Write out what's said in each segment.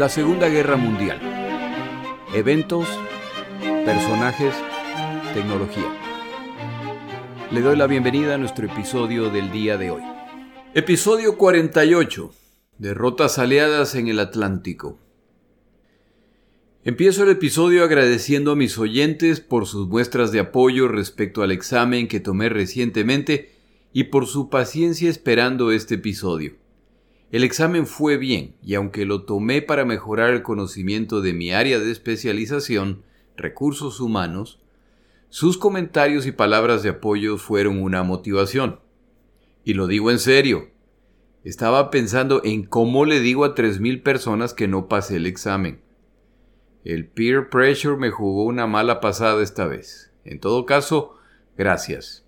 La Segunda Guerra Mundial. Eventos, personajes, tecnología. Le doy la bienvenida a nuestro episodio del día de hoy. Episodio 48. Derrotas aliadas en el Atlántico. Empiezo el episodio agradeciendo a mis oyentes por sus muestras de apoyo respecto al examen que tomé recientemente y por su paciencia esperando este episodio. El examen fue bien, y aunque lo tomé para mejorar el conocimiento de mi área de especialización, recursos humanos, sus comentarios y palabras de apoyo fueron una motivación. Y lo digo en serio. Estaba pensando en cómo le digo a 3.000 personas que no pasé el examen. El peer pressure me jugó una mala pasada esta vez. En todo caso, gracias.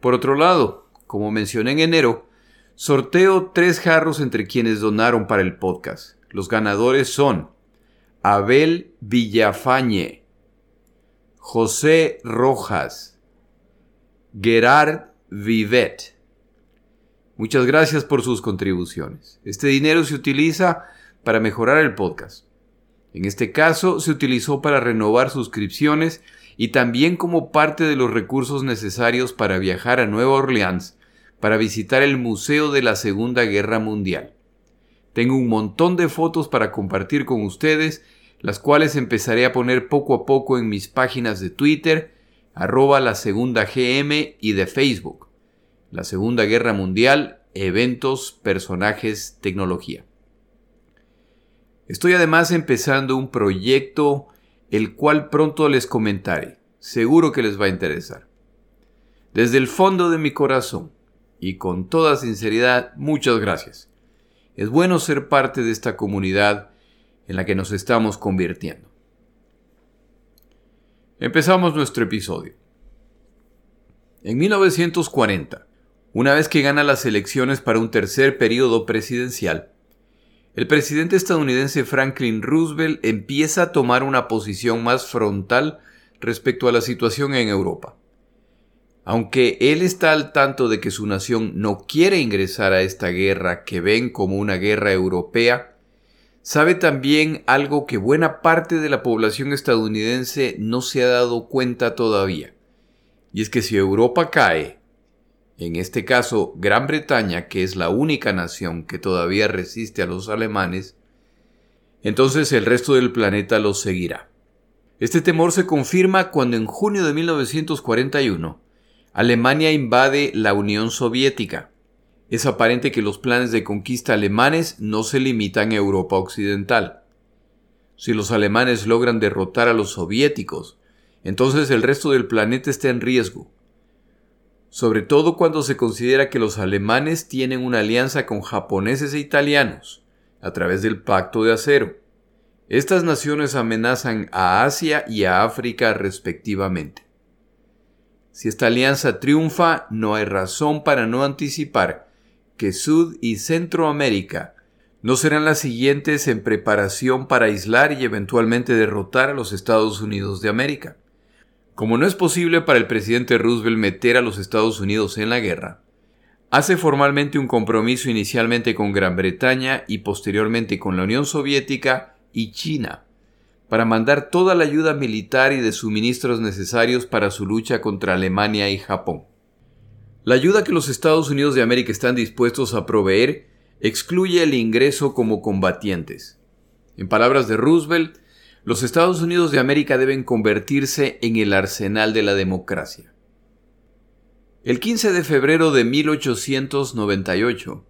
Por otro lado, como mencioné en enero, Sorteo tres jarros entre quienes donaron para el podcast. Los ganadores son Abel Villafañe, José Rojas, Gerard Vivet. Muchas gracias por sus contribuciones. Este dinero se utiliza para mejorar el podcast. En este caso, se utilizó para renovar suscripciones y también como parte de los recursos necesarios para viajar a Nueva Orleans para visitar el Museo de la Segunda Guerra Mundial. Tengo un montón de fotos para compartir con ustedes, las cuales empezaré a poner poco a poco en mis páginas de Twitter, arroba la segunda GM y de Facebook. La Segunda Guerra Mundial, eventos, personajes, tecnología. Estoy además empezando un proyecto el cual pronto les comentaré. Seguro que les va a interesar. Desde el fondo de mi corazón, y con toda sinceridad, muchas gracias. Es bueno ser parte de esta comunidad en la que nos estamos convirtiendo. Empezamos nuestro episodio. En 1940, una vez que gana las elecciones para un tercer periodo presidencial, el presidente estadounidense Franklin Roosevelt empieza a tomar una posición más frontal respecto a la situación en Europa. Aunque él está al tanto de que su nación no quiere ingresar a esta guerra que ven como una guerra europea, sabe también algo que buena parte de la población estadounidense no se ha dado cuenta todavía. Y es que si Europa cae, en este caso Gran Bretaña, que es la única nación que todavía resiste a los alemanes, entonces el resto del planeta los seguirá. Este temor se confirma cuando en junio de 1941 Alemania invade la Unión Soviética. Es aparente que los planes de conquista alemanes no se limitan a Europa Occidental. Si los alemanes logran derrotar a los soviéticos, entonces el resto del planeta está en riesgo. Sobre todo cuando se considera que los alemanes tienen una alianza con japoneses e italianos, a través del Pacto de Acero. Estas naciones amenazan a Asia y a África respectivamente. Si esta alianza triunfa, no hay razón para no anticipar que Sud y Centroamérica no serán las siguientes en preparación para aislar y eventualmente derrotar a los Estados Unidos de América. Como no es posible para el presidente Roosevelt meter a los Estados Unidos en la guerra, hace formalmente un compromiso inicialmente con Gran Bretaña y posteriormente con la Unión Soviética y China para mandar toda la ayuda militar y de suministros necesarios para su lucha contra Alemania y Japón. La ayuda que los Estados Unidos de América están dispuestos a proveer excluye el ingreso como combatientes. En palabras de Roosevelt, los Estados Unidos de América deben convertirse en el arsenal de la democracia. El 15 de febrero de 1898,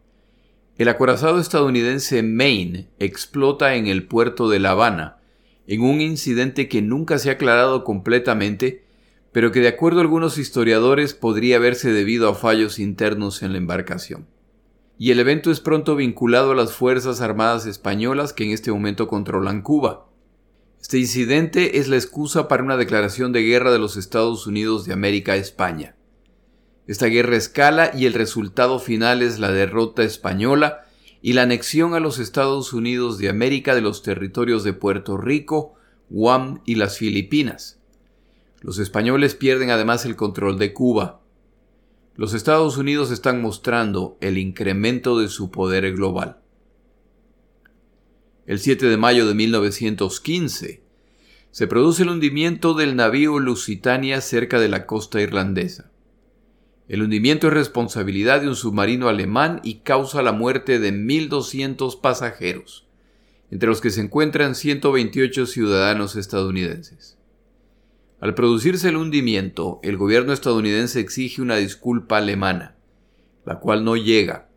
el acorazado estadounidense Maine explota en el puerto de La Habana, en un incidente que nunca se ha aclarado completamente, pero que de acuerdo a algunos historiadores podría haberse debido a fallos internos en la embarcación. Y el evento es pronto vinculado a las Fuerzas Armadas Españolas que en este momento controlan Cuba. Este incidente es la excusa para una declaración de guerra de los Estados Unidos de América a España. Esta guerra escala y el resultado final es la derrota española y la anexión a los Estados Unidos de América de los territorios de Puerto Rico, Guam y las Filipinas. Los españoles pierden además el control de Cuba. Los Estados Unidos están mostrando el incremento de su poder global. El 7 de mayo de 1915 se produce el hundimiento del navío Lusitania cerca de la costa irlandesa. El hundimiento es responsabilidad de un submarino alemán y causa la muerte de 1.200 pasajeros, entre los que se encuentran 128 ciudadanos estadounidenses. Al producirse el hundimiento, el gobierno estadounidense exige una disculpa alemana, la cual no llega.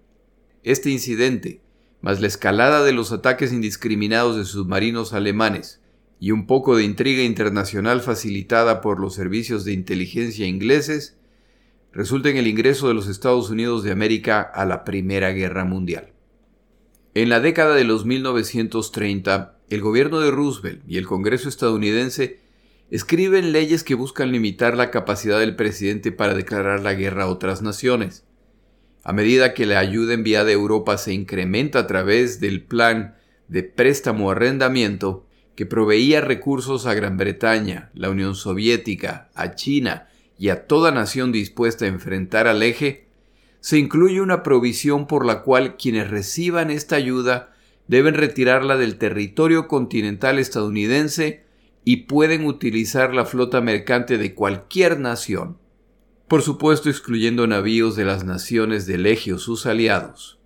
Este incidente, más la escalada de los ataques indiscriminados de submarinos alemanes y un poco de intriga internacional facilitada por los servicios de inteligencia ingleses, resulta en el ingreso de los Estados Unidos de América a la Primera Guerra Mundial. En la década de los 1930, el gobierno de Roosevelt y el Congreso estadounidense escriben leyes que buscan limitar la capacidad del presidente para declarar la guerra a otras naciones. A medida que la ayuda enviada a Europa se incrementa a través del plan de préstamo-arrendamiento que proveía recursos a Gran Bretaña, la Unión Soviética, a China y a toda nación dispuesta a enfrentar al eje, se incluye una provisión por la cual quienes reciban esta ayuda deben retirarla del territorio continental estadounidense y pueden utilizar la flota mercante de cualquier nación, por supuesto excluyendo navíos de las naciones del eje o sus aliados.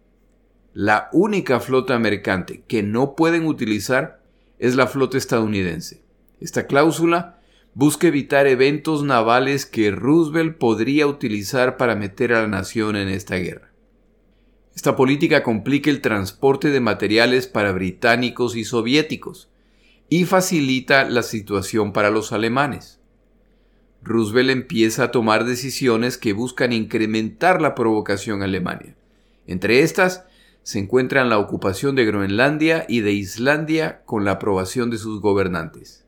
La única flota mercante que no pueden utilizar es la flota estadounidense. Esta cláusula busca evitar eventos navales que Roosevelt podría utilizar para meter a la nación en esta guerra. Esta política complica el transporte de materiales para británicos y soviéticos y facilita la situación para los alemanes. Roosevelt empieza a tomar decisiones que buscan incrementar la provocación Alemania. Entre estas se encuentran la ocupación de Groenlandia y de Islandia con la aprobación de sus gobernantes.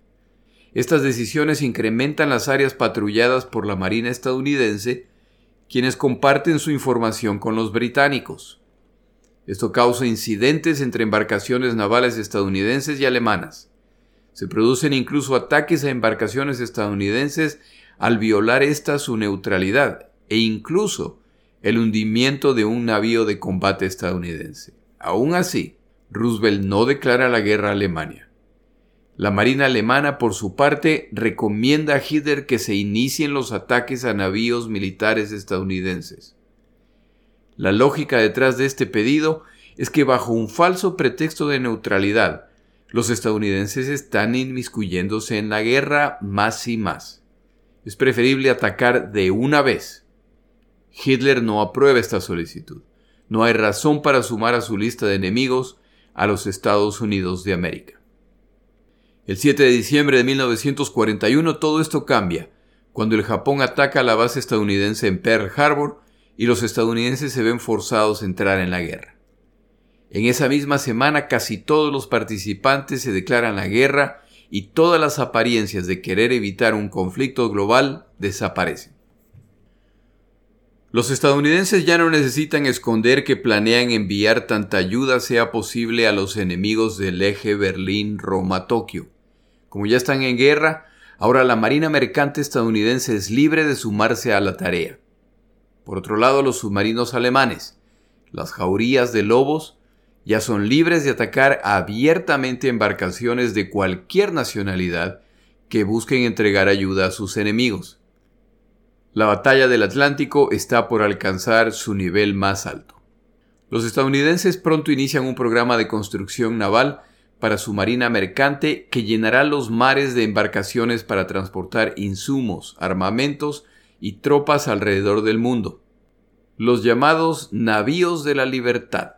Estas decisiones incrementan las áreas patrulladas por la Marina estadounidense, quienes comparten su información con los británicos. Esto causa incidentes entre embarcaciones navales estadounidenses y alemanas. Se producen incluso ataques a embarcaciones estadounidenses al violar esta su neutralidad e incluso el hundimiento de un navío de combate estadounidense. Aún así, Roosevelt no declara la guerra a Alemania. La Marina alemana, por su parte, recomienda a Hitler que se inicien los ataques a navíos militares estadounidenses. La lógica detrás de este pedido es que bajo un falso pretexto de neutralidad, los estadounidenses están inmiscuyéndose en la guerra más y más. Es preferible atacar de una vez. Hitler no aprueba esta solicitud. No hay razón para sumar a su lista de enemigos a los Estados Unidos de América. El 7 de diciembre de 1941 todo esto cambia, cuando el Japón ataca la base estadounidense en Pearl Harbor y los estadounidenses se ven forzados a entrar en la guerra. En esa misma semana casi todos los participantes se declaran la guerra y todas las apariencias de querer evitar un conflicto global desaparecen. Los estadounidenses ya no necesitan esconder que planean enviar tanta ayuda sea posible a los enemigos del eje Berlín-Roma-Tokio. Como ya están en guerra, ahora la Marina Mercante estadounidense es libre de sumarse a la tarea. Por otro lado, los submarinos alemanes, las jaurías de lobos, ya son libres de atacar abiertamente embarcaciones de cualquier nacionalidad que busquen entregar ayuda a sus enemigos. La batalla del Atlántico está por alcanzar su nivel más alto. Los estadounidenses pronto inician un programa de construcción naval para su marina mercante que llenará los mares de embarcaciones para transportar insumos, armamentos y tropas alrededor del mundo. Los llamados navíos de la libertad.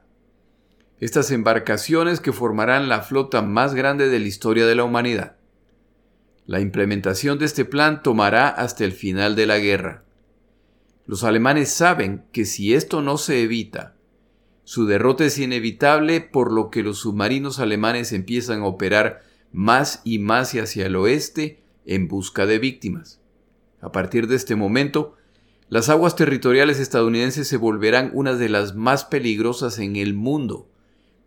Estas embarcaciones que formarán la flota más grande de la historia de la humanidad. La implementación de este plan tomará hasta el final de la guerra. Los alemanes saben que si esto no se evita, su derrota es inevitable por lo que los submarinos alemanes empiezan a operar más y más hacia el oeste en busca de víctimas. A partir de este momento, las aguas territoriales estadounidenses se volverán una de las más peligrosas en el mundo,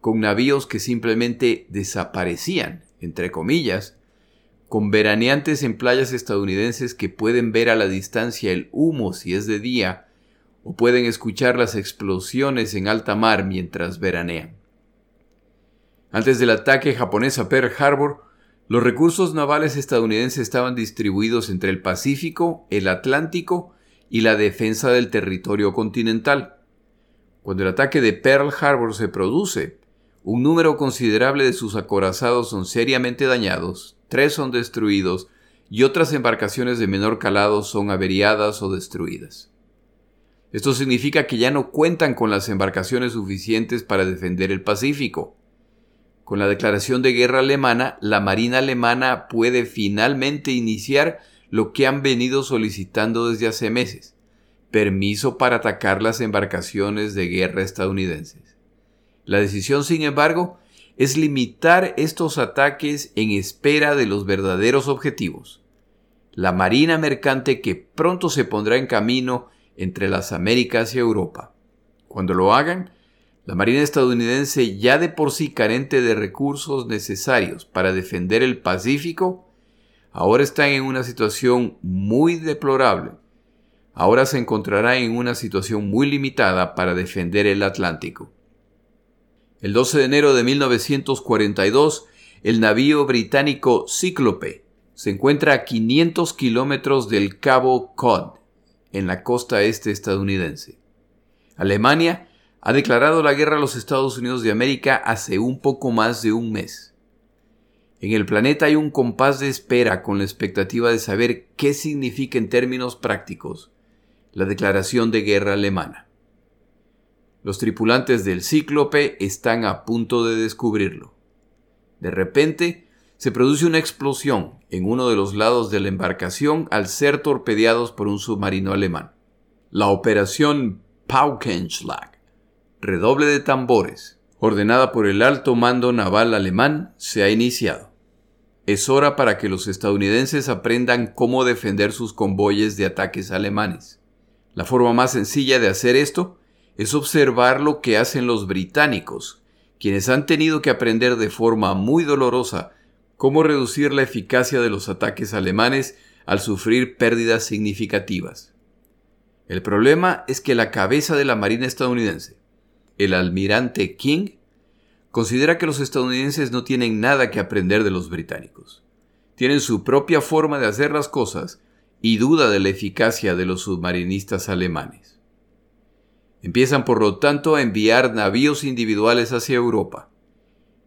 con navíos que simplemente desaparecían, entre comillas, con veraneantes en playas estadounidenses que pueden ver a la distancia el humo si es de día, o pueden escuchar las explosiones en alta mar mientras veranean. Antes del ataque japonés a Pearl Harbor, los recursos navales estadounidenses estaban distribuidos entre el Pacífico, el Atlántico y la defensa del territorio continental. Cuando el ataque de Pearl Harbor se produce, un número considerable de sus acorazados son seriamente dañados, tres son destruidos y otras embarcaciones de menor calado son averiadas o destruidas. Esto significa que ya no cuentan con las embarcaciones suficientes para defender el Pacífico. Con la declaración de guerra alemana, la Marina alemana puede finalmente iniciar lo que han venido solicitando desde hace meses, permiso para atacar las embarcaciones de guerra estadounidenses. La decisión, sin embargo, es limitar estos ataques en espera de los verdaderos objetivos. La Marina mercante que pronto se pondrá en camino entre las Américas y Europa. Cuando lo hagan, la Marina estadounidense, ya de por sí carente de recursos necesarios para defender el Pacífico, ahora está en una situación muy deplorable. Ahora se encontrará en una situación muy limitada para defender el Atlántico. El 12 de enero de 1942, el navío británico Cíclope se encuentra a 500 kilómetros del Cabo Cod, en la costa este estadounidense. Alemania ha declarado la guerra a los Estados Unidos de América hace un poco más de un mes. En el planeta hay un compás de espera con la expectativa de saber qué significa en términos prácticos la declaración de guerra alemana. Los tripulantes del Cíclope están a punto de descubrirlo. De repente, se produce una explosión en uno de los lados de la embarcación al ser torpedeados por un submarino alemán. La operación Paukenschlag redoble de tambores, ordenada por el alto mando naval alemán, se ha iniciado. Es hora para que los estadounidenses aprendan cómo defender sus convoyes de ataques alemanes. La forma más sencilla de hacer esto es observar lo que hacen los británicos, quienes han tenido que aprender de forma muy dolorosa cómo reducir la eficacia de los ataques alemanes al sufrir pérdidas significativas. El problema es que la cabeza de la Marina estadounidense, el almirante King, considera que los estadounidenses no tienen nada que aprender de los británicos. Tienen su propia forma de hacer las cosas y duda de la eficacia de los submarinistas alemanes. Empiezan por lo tanto a enviar navíos individuales hacia Europa,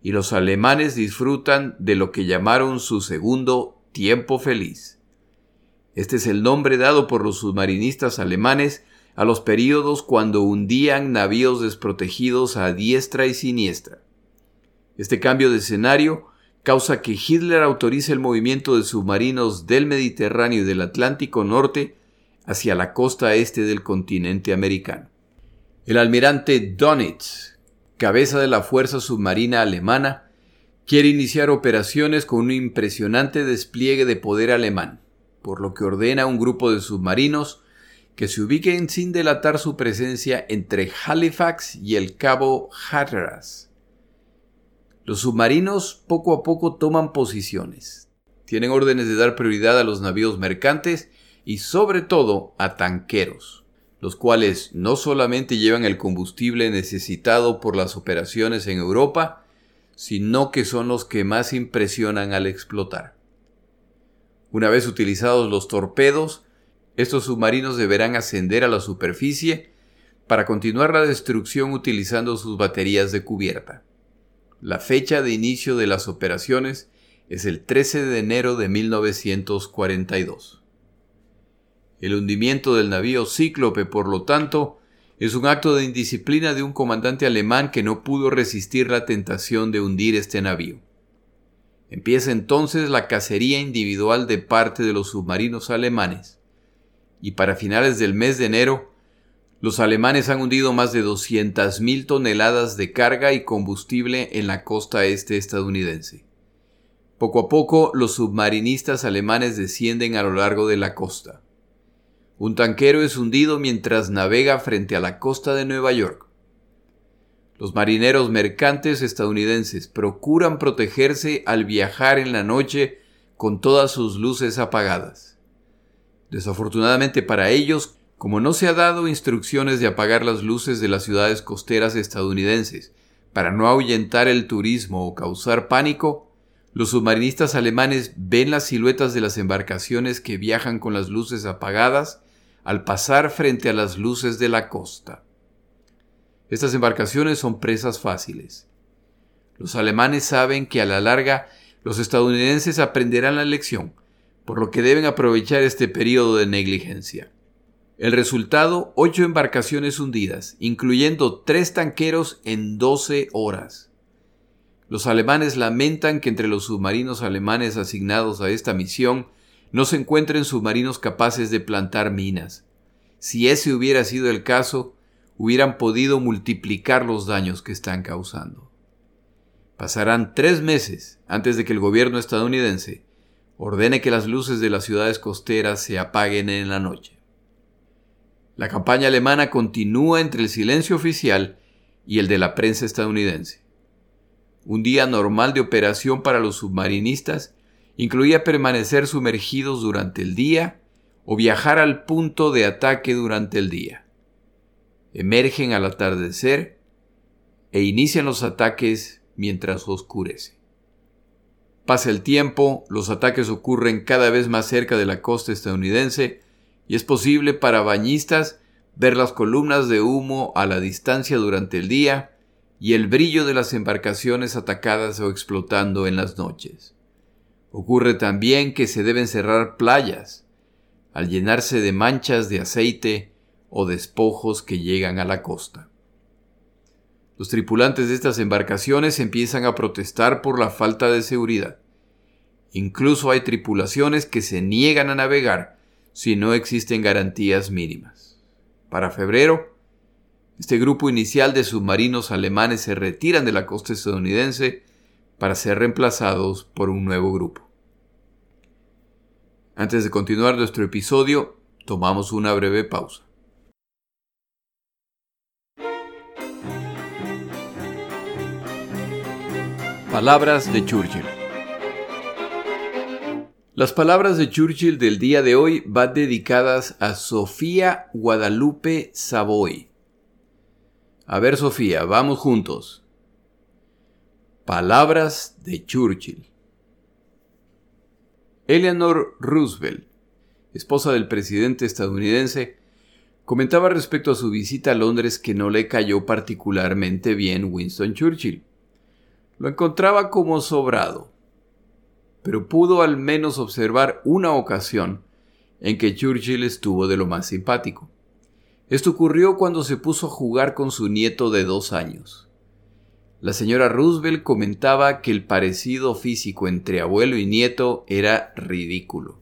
y los alemanes disfrutan de lo que llamaron su segundo tiempo feliz. Este es el nombre dado por los submarinistas alemanes a los períodos cuando hundían navíos desprotegidos a diestra y siniestra. Este cambio de escenario causa que Hitler autorice el movimiento de submarinos del Mediterráneo y del Atlántico Norte hacia la costa este del continente americano. El almirante Donitz, cabeza de la Fuerza Submarina Alemana, quiere iniciar operaciones con un impresionante despliegue de poder alemán, por lo que ordena a un grupo de submarinos que se ubiquen sin delatar su presencia entre Halifax y el cabo Hatteras. Los submarinos poco a poco toman posiciones. Tienen órdenes de dar prioridad a los navíos mercantes y sobre todo a tanqueros, los cuales no solamente llevan el combustible necesitado por las operaciones en Europa, sino que son los que más impresionan al explotar. Una vez utilizados los torpedos, estos submarinos deberán ascender a la superficie para continuar la destrucción utilizando sus baterías de cubierta. La fecha de inicio de las operaciones es el 13 de enero de 1942. El hundimiento del navío Cíclope, por lo tanto, es un acto de indisciplina de un comandante alemán que no pudo resistir la tentación de hundir este navío. Empieza entonces la cacería individual de parte de los submarinos alemanes y para finales del mes de enero, los alemanes han hundido más de 200.000 toneladas de carga y combustible en la costa este estadounidense. Poco a poco, los submarinistas alemanes descienden a lo largo de la costa. Un tanquero es hundido mientras navega frente a la costa de Nueva York. Los marineros mercantes estadounidenses procuran protegerse al viajar en la noche con todas sus luces apagadas. Desafortunadamente para ellos, como no se ha dado instrucciones de apagar las luces de las ciudades costeras estadounidenses Para no ahuyentar el turismo o causar pánico, los submarinistas alemanes ven las siluetas de las embarcaciones que viajan con las luces apagadas al pasar frente a las luces de la costa. Estas embarcaciones son presas fáciles. Los alemanes saben que a la larga los estadounidenses aprenderán la lección, por lo que deben aprovechar este periodo de negligencia. El resultado, ocho embarcaciones hundidas, incluyendo tres tanqueros en 12 horas. Los alemanes lamentan que entre los submarinos alemanes asignados a esta misión no se encuentren submarinos capaces de plantar minas. Si ese hubiera sido el caso, hubieran podido multiplicar los daños que están causando. Pasarán tres meses antes de que el gobierno estadounidense ordene que las luces de las ciudades costeras se apaguen en la noche. La campaña alemana continúa entre el silencio oficial y el de la prensa estadounidense. Un día normal de operación para los submarinistas incluía permanecer sumergidos durante el día o viajar al punto de ataque durante el día. Emergen al atardecer e inician los ataques mientras oscurece. Pasa el tiempo, los ataques ocurren cada vez más cerca de la costa estadounidense y es posible para bañistas ver las columnas de humo a la distancia durante el día y el brillo de las embarcaciones atacadas o explotando en las noches. Ocurre también que se deben cerrar playas, al llenarse de manchas de aceite o despojos que llegan a la costa. Los tripulantes de estas embarcaciones empiezan a protestar por la falta de seguridad. Incluso hay tripulaciones que se niegan a navegar si no existen garantías mínimas. Para febrero, este grupo inicial de submarinos alemanes se retiran de la costa estadounidense para ser reemplazados por un nuevo grupo. Antes de continuar nuestro episodio, tomamos una breve pausa. Palabras de Churchill. Las palabras de Churchill del día de hoy van dedicadas a Sofía Guadalupe Savoy. A ver, Sofía, vamos juntos. Palabras de Churchill. Eleanor Roosevelt, esposa del presidente estadounidense, comentaba respecto a su visita a Londres que no le cayó particularmente bien Winston Churchill lo encontraba como sobrado, pero pudo al menos observar una ocasión en que Churchill estuvo de lo más simpático. Esto ocurrió cuando se puso a jugar con su nieto de dos años. La señora Roosevelt comentaba que el parecido físico entre abuelo y nieto era ridículo.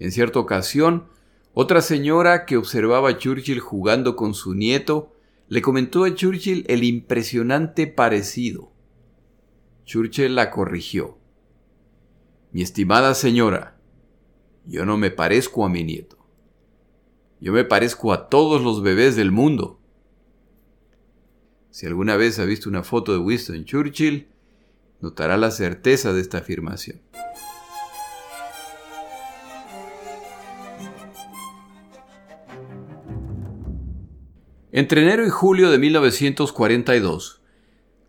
En cierta ocasión, otra señora que observaba a Churchill jugando con su nieto le comentó a Churchill el impresionante parecido. Churchill la corrigió. Mi estimada señora, yo no me parezco a mi nieto. Yo me parezco a todos los bebés del mundo. Si alguna vez ha visto una foto de Winston Churchill, notará la certeza de esta afirmación. Entre enero y julio de 1942,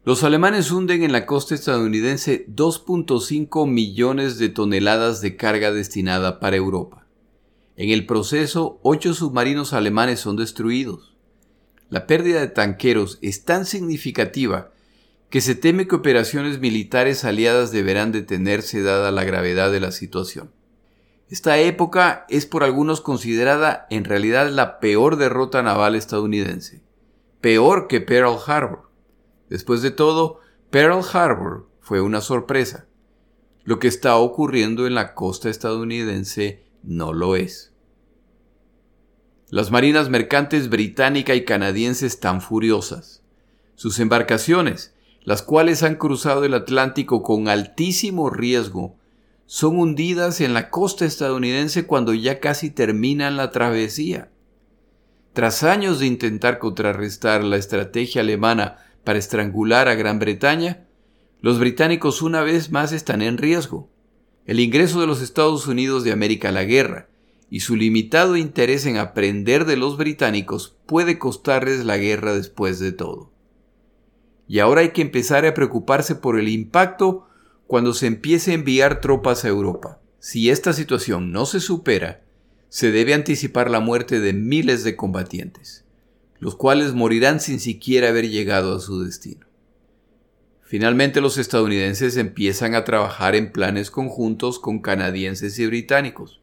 los alemanes hunden en la costa estadounidense 2.5 millones de toneladas de carga destinada para Europa. En el proceso, ocho submarinos alemanes son destruidos. La pérdida de tanqueros es tan significativa que se teme que operaciones militares aliadas deberán detenerse dada la gravedad de la situación. Esta época es por algunos considerada en realidad la peor derrota naval estadounidense, peor que Pearl Harbor. Después de todo, Pearl Harbor fue una sorpresa. Lo que está ocurriendo en la costa estadounidense no lo es. Las marinas mercantes británica y canadiense están furiosas. Sus embarcaciones, las cuales han cruzado el Atlántico con altísimo riesgo, son hundidas en la costa estadounidense cuando ya casi terminan la travesía. Tras años de intentar contrarrestar la estrategia alemana para estrangular a Gran Bretaña, los británicos una vez más están en riesgo. El ingreso de los Estados Unidos de América a la guerra y su limitado interés en aprender de los británicos puede costarles la guerra después de todo. y ahora hay que empezar a preocuparse por el impacto cuando se empiece a enviar tropas a Europa. Si esta situación no se supera, se debe anticipar la muerte de miles de combatientes, los cuales morirán sin siquiera haber llegado a su destino. Finalmente los estadounidenses empiezan a trabajar en planes conjuntos con canadienses y británicos.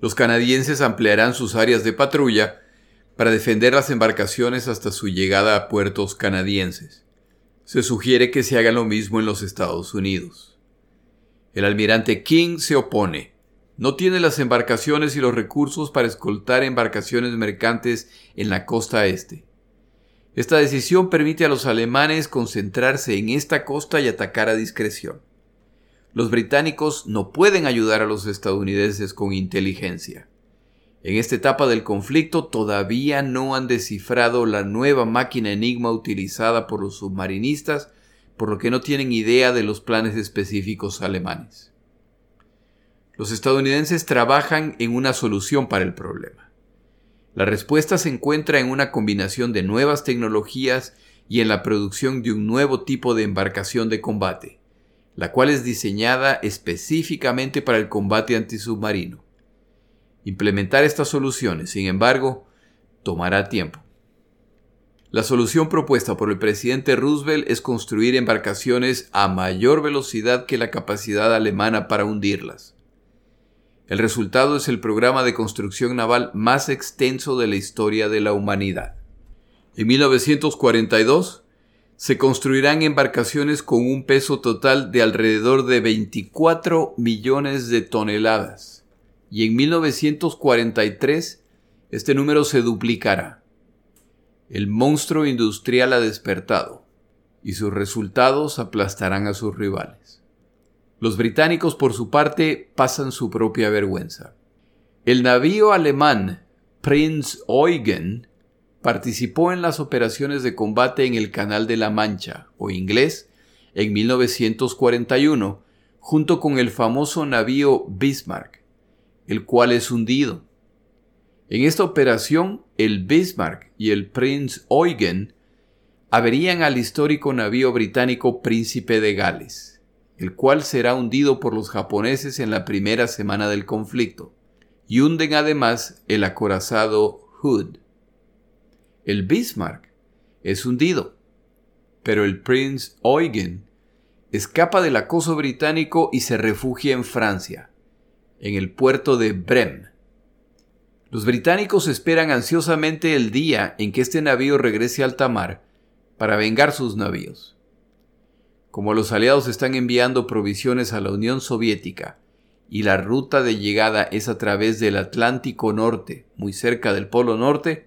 Los canadienses ampliarán sus áreas de patrulla para defender las embarcaciones hasta su llegada a puertos canadienses. Se sugiere que se haga lo mismo en los Estados Unidos. El almirante King se opone. No tiene las embarcaciones y los recursos para escoltar embarcaciones mercantes en la costa este. Esta decisión permite a los alemanes concentrarse en esta costa y atacar a discreción. Los británicos no pueden ayudar a los estadounidenses con inteligencia. En esta etapa del conflicto todavía no han descifrado la nueva máquina enigma utilizada por los submarinistas, por lo que no tienen idea de los planes específicos alemanes. Los estadounidenses trabajan en una solución para el problema. La respuesta se encuentra en una combinación de nuevas tecnologías y en la producción de un nuevo tipo de embarcación de combate, la cual es diseñada específicamente para el combate antisubmarino. Implementar estas soluciones, sin embargo, tomará tiempo. La solución propuesta por el presidente Roosevelt es construir embarcaciones a mayor velocidad que la capacidad alemana para hundirlas. El resultado es el programa de construcción naval más extenso de la historia de la humanidad. En 1942, se construirán embarcaciones con un peso total de alrededor de 24 millones de toneladas y en 1943 este número se duplicará. El monstruo industrial ha despertado y sus resultados aplastarán a sus rivales. Los británicos, por su parte, pasan su propia vergüenza. El navío alemán Prinz Eugen participó en las operaciones de combate en el Canal de la Mancha, o inglés, en 1941, junto con el famoso navío Bismarck, el cual es hundido. En esta operación, el Bismarck y el Prince Eugen averían al histórico navío británico Príncipe de Gales, el cual será hundido por los japoneses en la primera semana del conflicto, y hunden además el acorazado Hood. El Bismarck es hundido, pero el Prince Eugen escapa del acoso británico y se refugia en Francia en el puerto de Brem. Los británicos esperan ansiosamente el día en que este navío regrese a alta mar para vengar sus navíos. Como los aliados están enviando provisiones a la Unión Soviética y la ruta de llegada es a través del Atlántico Norte, muy cerca del Polo Norte,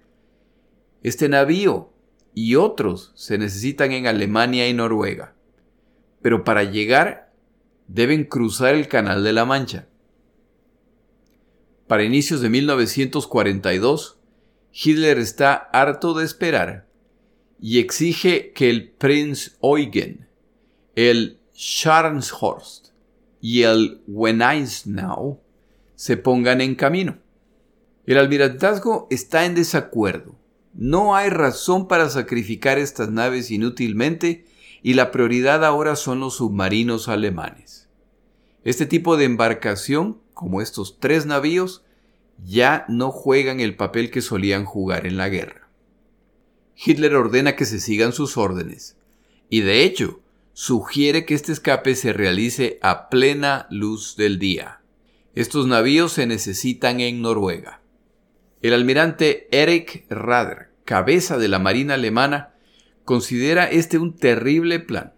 este navío y otros se necesitan en Alemania y Noruega. Pero para llegar deben cruzar el Canal de la Mancha. Para inicios de 1942, Hitler está harto de esperar y exige que el Prinz Eugen, el Scharnhorst y el Wenaisnau se pongan en camino. El almirantazgo está en desacuerdo. No hay razón para sacrificar estas naves inútilmente y la prioridad ahora son los submarinos alemanes. Este tipo de embarcación como estos tres navíos, ya no juegan el papel que solían jugar en la guerra. Hitler ordena que se sigan sus órdenes, y de hecho, sugiere que este escape se realice a plena luz del día. Estos navíos se necesitan en Noruega. El almirante Erich Rader, cabeza de la Marina alemana, considera este un terrible plan,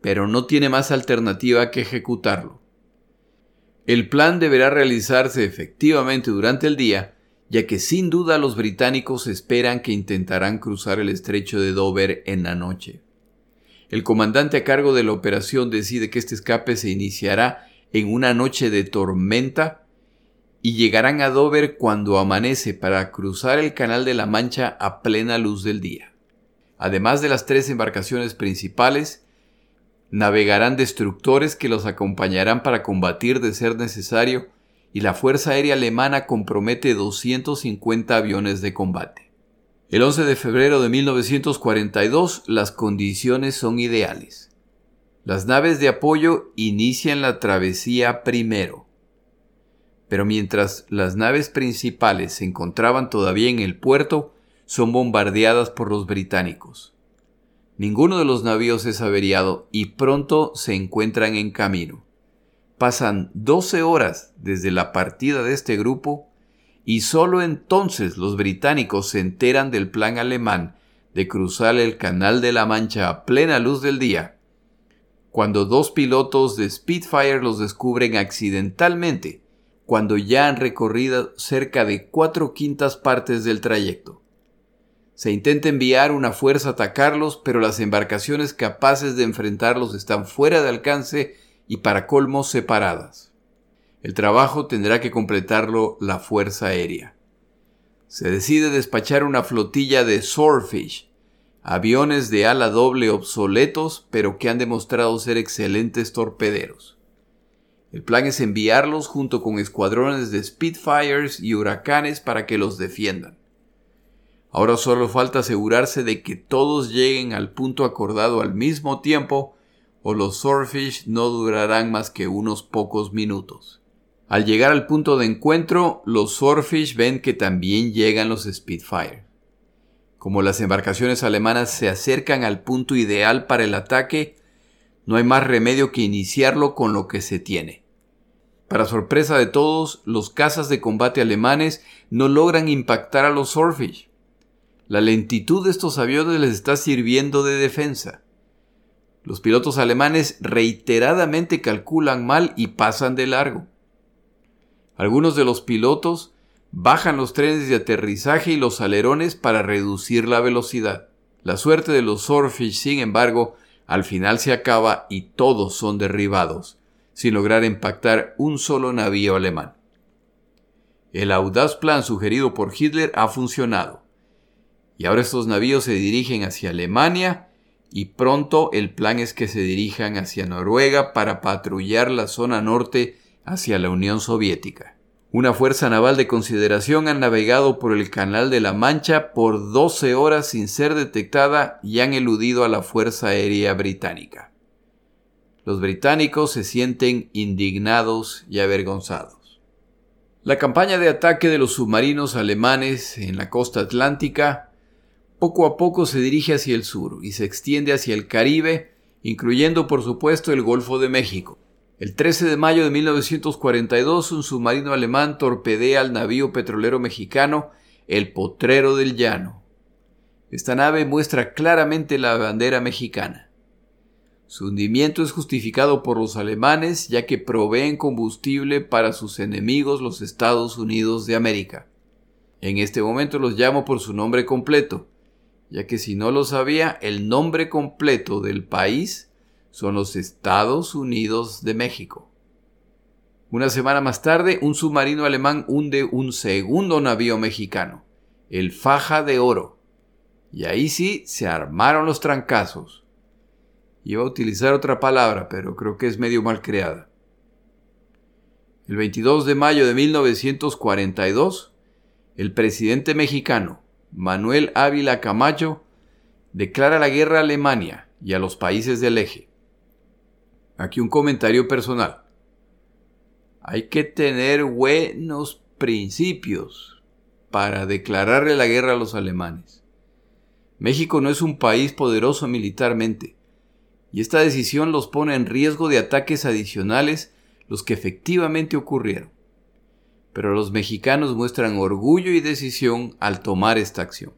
pero no tiene más alternativa que ejecutarlo. El plan deberá realizarse efectivamente durante el día, ya que sin duda los británicos esperan que intentarán cruzar el estrecho de Dover en la noche. El comandante a cargo de la operación decide que este escape se iniciará en una noche de tormenta y llegarán a Dover cuando amanece para cruzar el Canal de la Mancha a plena luz del día. Además de las tres embarcaciones principales, navegarán destructores que los acompañarán para combatir de ser necesario y la Fuerza Aérea Alemana compromete 250 aviones de combate. El 11 de febrero de 1942 las condiciones son ideales. Las naves de apoyo inician la travesía primero. Pero mientras las naves principales se encontraban todavía en el puerto, son bombardeadas por los británicos. Ninguno de los navíos es averiado y pronto se encuentran en camino. Pasan 12 horas desde la partida de este grupo y solo entonces los británicos se enteran del plan alemán de cruzar el Canal de la Mancha a plena luz del día, cuando dos pilotos de Spitfire los descubren accidentalmente, cuando ya han recorrido cerca de cuatro quintas partes del trayecto. Se intenta enviar una fuerza a atacarlos, pero las embarcaciones capaces de enfrentarlos están fuera de alcance y para colmo separadas. El trabajo tendrá que completarlo la Fuerza Aérea. Se decide despachar una flotilla de Swordfish, aviones de ala doble obsoletos, pero que han demostrado ser excelentes torpederos. El plan es enviarlos junto con escuadrones de Spitfires y huracanes para que los defiendan. Ahora solo falta asegurarse de que todos lleguen al punto acordado al mismo tiempo o los Swordfish no durarán más que unos pocos minutos. Al llegar al punto de encuentro, los Swordfish ven que también llegan los Spitfire. Como las embarcaciones alemanas se acercan al punto ideal para el ataque, no hay más remedio que iniciarlo con lo que se tiene. Para sorpresa de todos, los cazas de combate alemanes no logran impactar a los Swordfish. La lentitud de estos aviones les está sirviendo de defensa. Los pilotos alemanes reiteradamente calculan mal y pasan de largo. Algunos de los pilotos bajan los trenes de aterrizaje y los alerones para reducir la velocidad. La suerte de los Swordfish, sin embargo, al final se acaba y todos son derribados, sin lograr impactar un solo navío alemán. El audaz plan sugerido por Hitler ha funcionado, y ahora estos navíos se dirigen hacia Alemania y pronto el plan es que se dirijan hacia Noruega para patrullar la zona norte hacia la Unión Soviética. Una fuerza naval de consideración ha navegado por el Canal de la Mancha por 12 horas sin ser detectada y han eludido a la Fuerza Aérea Británica. Los británicos se sienten indignados y avergonzados. La campaña de ataque de los submarinos alemanes en la costa atlántica poco a poco se dirige hacia el sur y se extiende hacia el Caribe, incluyendo por supuesto el Golfo de México. El 13 de mayo de 1942, un submarino alemán torpedea al navío petrolero mexicano El Potrero del Llano. Esta nave muestra claramente la bandera mexicana. Su hundimiento es justificado por los alemanes ya que proveen combustible para sus enemigos los Estados Unidos de América. En este momento los llamo por su nombre completo, ya que si no lo sabía, el nombre completo del país son los Estados Unidos de México. Una semana más tarde, un submarino alemán hunde un segundo navío mexicano, el Faja de Oro. Y ahí sí se armaron los trancazos. Iba a utilizar otra palabra, pero creo que es medio mal creada. El 22 de mayo de 1942, el presidente mexicano, Manuel Ávila Camacho, declara la guerra a Alemania y a los países del eje. Aquí un comentario personal. Hay que tener buenos principios para declararle la guerra a los alemanes. México no es un país poderoso militarmente, y esta decisión los pone en riesgo de ataques adicionales los que efectivamente ocurrieron. Pero los mexicanos muestran orgullo y decisión al tomar esta acción.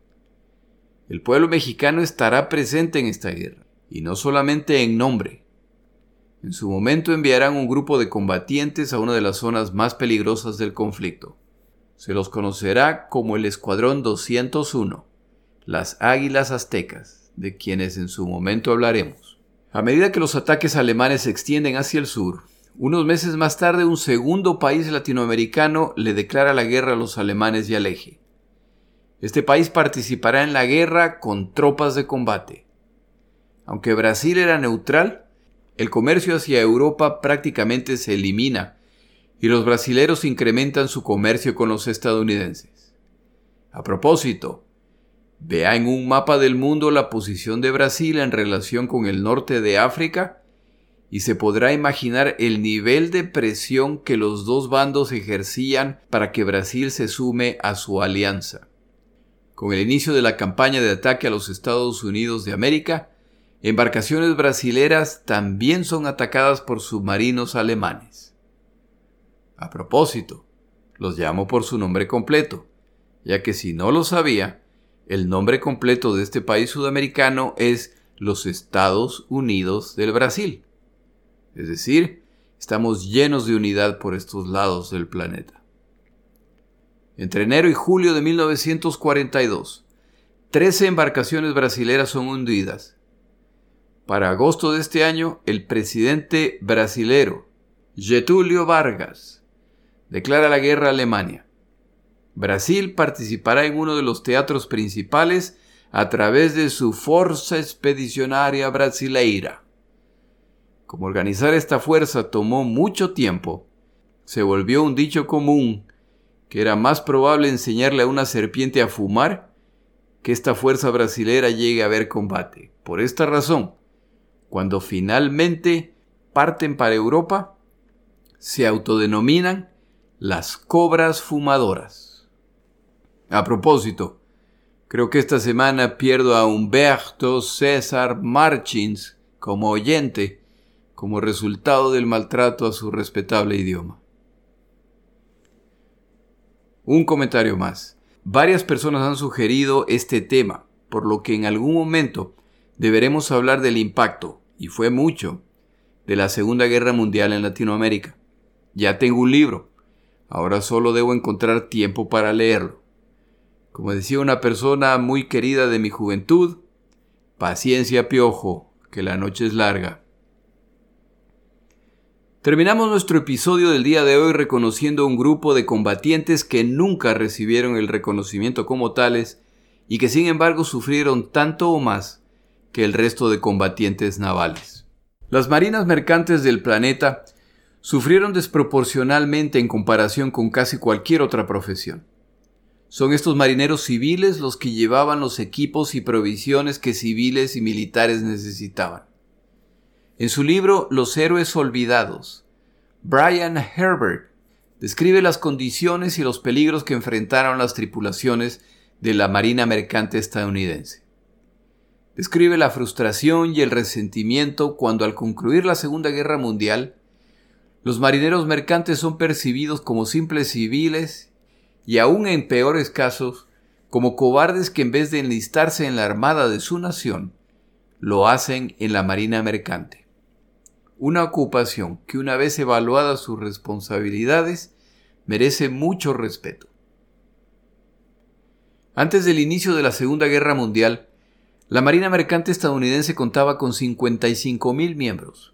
El pueblo mexicano estará presente en esta guerra, y no solamente en nombre, en su momento enviarán un grupo de combatientes a una de las zonas más peligrosas del conflicto. Se los conocerá como el Escuadrón 201, las Águilas Aztecas, de quienes en su momento hablaremos. A medida que los ataques alemanes se extienden hacia el sur, unos meses más tarde un segundo país latinoamericano le declara la guerra a los alemanes y al eje. Este país participará en la guerra con tropas de combate. Aunque Brasil era neutral, el comercio hacia Europa prácticamente se elimina y los brasileros incrementan su comercio con los estadounidenses. A propósito, Vea en un mapa del mundo la posición de Brasil en relación con el norte de África y se podrá imaginar el nivel de presión que los dos bandos ejercían para que Brasil se sume a su alianza. Con el inicio de la campaña de ataque a los Estados Unidos de América, embarcaciones brasileras también son atacadas por submarinos alemanes. A propósito, los llamo por su nombre completo, ya que si no lo sabía, el nombre completo de este país sudamericano es los Estados Unidos del Brasil. Es decir, estamos llenos de unidad por estos lados del planeta. Entre enero y julio de 1942, 13 embarcaciones brasileras son hundidas. Para agosto de este año, el presidente brasilero Getúlio Vargas declara la guerra a Alemania. Brasil participará en uno de los teatros principales a través de su Forza Expedicionaria Brasileira. Como organizar esta fuerza tomó mucho tiempo, se volvió un dicho común que era más probable enseñarle a una serpiente a fumar que esta fuerza brasilera llegue a ver combate. Por esta razón, cuando finalmente parten para Europa, se autodenominan las cobras fumadoras. A propósito, creo que esta semana pierdo a Humberto César Marchins como oyente, como resultado del maltrato a su respetable idioma. Un comentario más. Varias personas han sugerido este tema, por lo que en algún momento deberemos hablar del impacto, y fue mucho, de la Segunda Guerra Mundial en Latinoamérica. Ya tengo un libro, ahora solo debo encontrar tiempo para leerlo. Como decía una persona muy querida de mi juventud, paciencia piojo, que la noche es larga. Terminamos nuestro episodio del día de hoy reconociendo un grupo de combatientes que nunca recibieron el reconocimiento como tales y que sin embargo sufrieron tanto o más que el resto de combatientes navales. Las marinas mercantes del planeta sufrieron desproporcionalmente en comparación con casi cualquier otra profesión. Son estos marineros civiles los que llevaban los equipos y provisiones que civiles y militares necesitaban. En su libro Los héroes olvidados, Brian Herbert describe las condiciones y los peligros que enfrentaron las tripulaciones de la Marina Mercante estadounidense. Describe la frustración y el resentimiento cuando al concluir la Segunda Guerra Mundial, los marineros mercantes son percibidos como simples civiles y aún en peores casos, como cobardes que en vez de enlistarse en la armada de su nación, lo hacen en la Marina Mercante una ocupación que una vez evaluadas sus responsabilidades merece mucho respeto. Antes del inicio de la Segunda Guerra Mundial, la Marina Mercante estadounidense contaba con 55.000 miembros.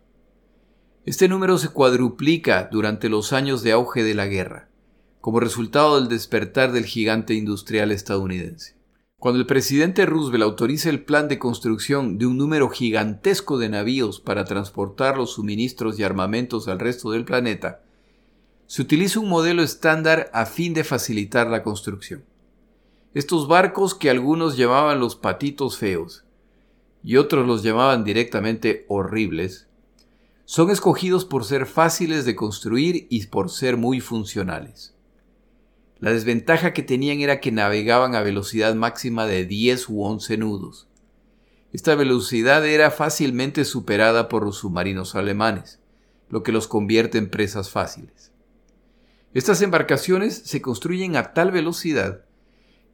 Este número se cuadruplica durante los años de auge de la guerra, como resultado del despertar del gigante industrial estadounidense. Cuando el presidente Roosevelt autoriza el plan de construcción de un número gigantesco de navíos para transportar los suministros y armamentos al resto del planeta, se utiliza un modelo estándar a fin de facilitar la construcción. Estos barcos que algunos llamaban los patitos feos y otros los llamaban directamente horribles, son escogidos por ser fáciles de construir y por ser muy funcionales. La desventaja que tenían era que navegaban a velocidad máxima de 10 u 11 nudos. Esta velocidad era fácilmente superada por los submarinos alemanes, lo que los convierte en presas fáciles. Estas embarcaciones se construyen a tal velocidad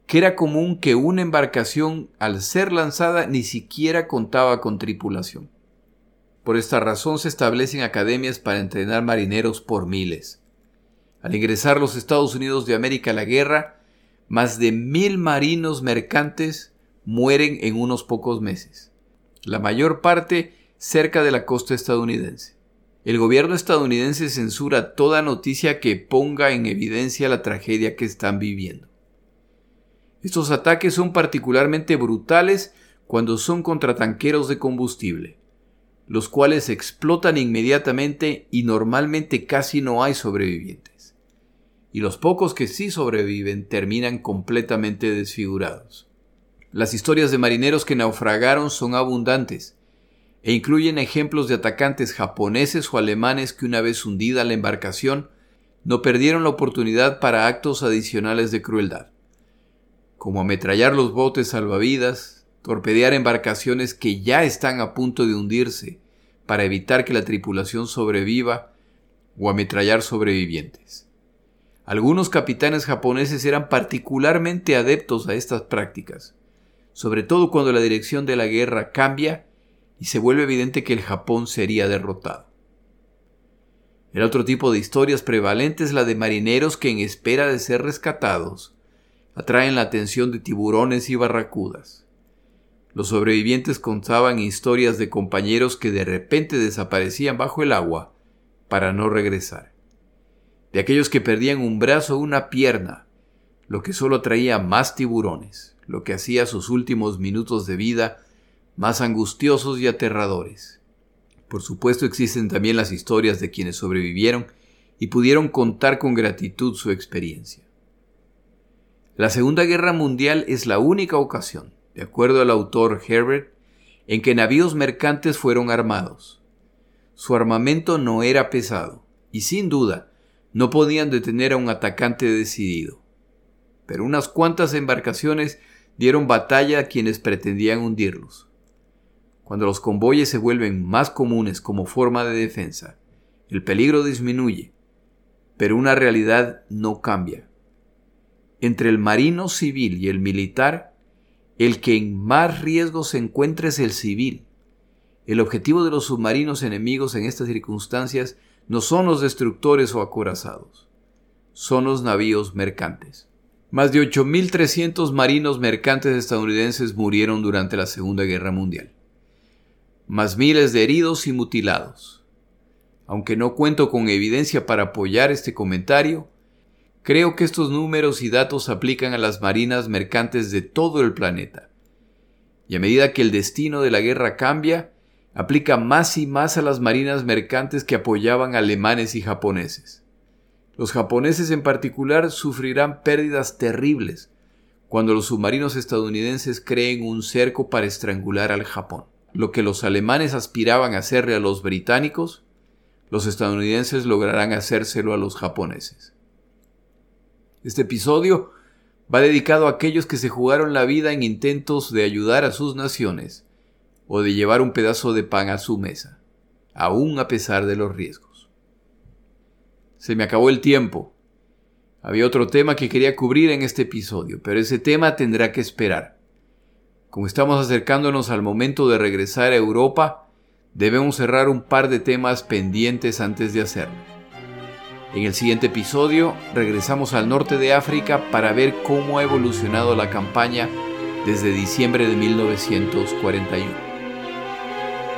que era común que una embarcación al ser lanzada ni siquiera contaba con tripulación. Por esta razón se establecen academias para entrenar marineros por miles. Al ingresar los Estados Unidos de América a la guerra, más de mil marinos mercantes mueren en unos pocos meses, la mayor parte cerca de la costa estadounidense. El gobierno estadounidense censura toda noticia que ponga en evidencia la tragedia que están viviendo. Estos ataques son particularmente brutales cuando son contra tanqueros de combustible, los cuales explotan inmediatamente y normalmente casi no hay sobrevivientes y los pocos que sí sobreviven terminan completamente desfigurados. Las historias de marineros que naufragaron son abundantes e incluyen ejemplos de atacantes japoneses o alemanes que una vez hundida la embarcación no perdieron la oportunidad para actos adicionales de crueldad, como ametrallar los botes salvavidas, torpedear embarcaciones que ya están a punto de hundirse para evitar que la tripulación sobreviva o ametrallar sobrevivientes. Algunos capitanes japoneses eran particularmente adeptos a estas prácticas, sobre todo cuando la dirección de la guerra cambia y se vuelve evidente que el Japón sería derrotado. El otro tipo de historias prevalente es la de marineros que en espera de ser rescatados atraen la atención de tiburones y barracudas. Los sobrevivientes contaban historias de compañeros que de repente desaparecían bajo el agua para no regresar. De aquellos que perdían un brazo o una pierna, lo que solo atraía más tiburones, lo que hacía sus últimos minutos de vida más angustiosos y aterradores. Por supuesto existen también las historias de quienes sobrevivieron y pudieron contar con gratitud su experiencia. La Segunda Guerra Mundial es la única ocasión, de acuerdo al autor Herbert, en que navíos mercantes fueron armados. Su armamento no era pesado, y sin duda no podían detener a un atacante decidido. Pero unas cuantas embarcaciones dieron batalla a quienes pretendían hundirlos. Cuando los convoyes se vuelven más comunes como forma de defensa, el peligro disminuye, pero una realidad no cambia. Entre el marino civil y el militar, el que en más riesgo se encuentra es el civil. El objetivo de los submarinos enemigos en estas circunstancias no son los destructores o acorazados, son los navíos mercantes. Más de 8.300 marinos mercantes estadounidenses murieron durante la Segunda Guerra Mundial más miles de heridos y mutilados. Aunque no cuento con evidencia para apoyar este comentario, creo que estos números y datos aplican a las marinas mercantes de todo el planeta. Y a medida que el destino de la guerra cambia, aplica más y más a las marinas mercantes que apoyaban alemanes y japoneses. Los japoneses en particular sufrirán pérdidas terribles cuando los submarinos estadounidenses creen un cerco para estrangular al Japón lo que los alemanes aspiraban a hacerle a los británicos, los estadounidenses lograrán hacérselo a los japoneses. Este episodio va dedicado a aquellos que se jugaron la vida en intentos de ayudar a sus naciones o de llevar un pedazo de pan a su mesa, aún a pesar de los riesgos. Se me acabó el tiempo. Había otro tema que quería cubrir en este episodio, pero ese tema tendrá que esperar. Como estamos acercándonos al momento de regresar a Europa, debemos cerrar un par de temas pendientes antes de hacerlo. En el siguiente episodio regresamos al norte de África para ver cómo ha evolucionado la campaña desde diciembre de 1941.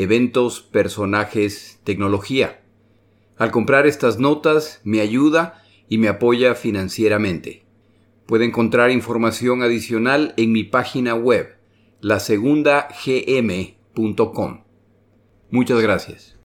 Eventos, Personajes, Tecnología. Al comprar estas notas me ayuda y me apoya financieramente. Puede encontrar información adicional en mi página web la segunda gm.com. Muchas gracias.